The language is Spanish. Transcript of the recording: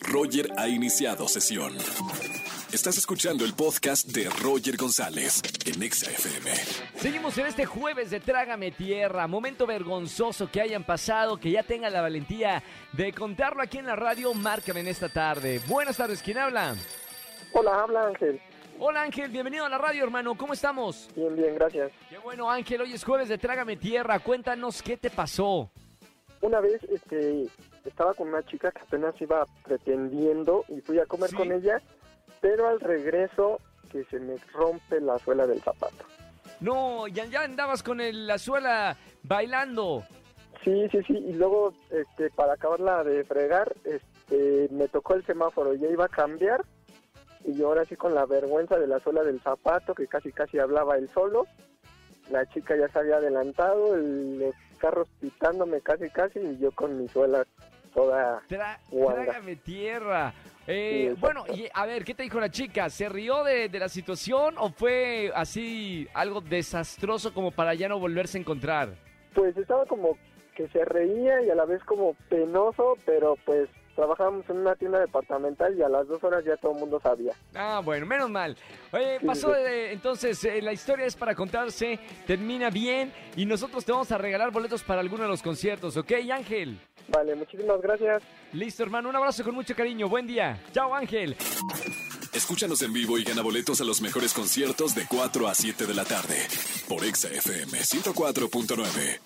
Roger ha iniciado sesión. Estás escuchando el podcast de Roger González en Exa FM. Seguimos en este jueves de Trágame Tierra. Momento vergonzoso que hayan pasado, que ya tengan la valentía de contarlo aquí en la radio. Márcame en esta tarde. Buenas tardes, ¿quién habla? Hola, habla Ángel. Hola Ángel, bienvenido a la radio, hermano. ¿Cómo estamos? Bien, bien, gracias. Qué bueno, Ángel. Hoy es jueves de Trágame Tierra. Cuéntanos qué te pasó. Una vez este, estaba con una chica que apenas iba pretendiendo y fui a comer Sí. con ella, pero al regreso que se me rompe la suela del zapato. No, ya, ya andabas con el- la suela bailando. Sí, sí, sí, y luego este, para acabarla de fregar, este, me tocó el semáforo, ya iba a cambiar y yo ahora sí con la vergüenza de la suela del zapato, que casi casi hablaba él solo, la chica ya se había adelantado, el- los carros pitándome casi casi y yo con mi suela toda Tra- trágame tierra. Eh, Sí, bueno, y a ver, ¿qué te dijo la chica? ¿Se rió de, de la situación o fue así algo desastroso como para ya no volverse a encontrar? Pues estaba como que se reía y a la vez como penoso, pero pues trabajábamos en una tienda departamental y a las dos horas ya todo el mundo sabía. Ah, bueno, menos mal. Oye, Sí, pasó sí. de, entonces, eh, la historia es para contarse, termina bien y nosotros te vamos a regalar boletos para alguno de los conciertos, ¿ok, Ángel? Vale, muchísimas gracias. Listo, hermano, un abrazo con mucho cariño, buen día. Chao, Ángel. Escúchanos en vivo y gana boletos a los mejores conciertos de 4 a 7 de la tarde por Exa FM 104.9.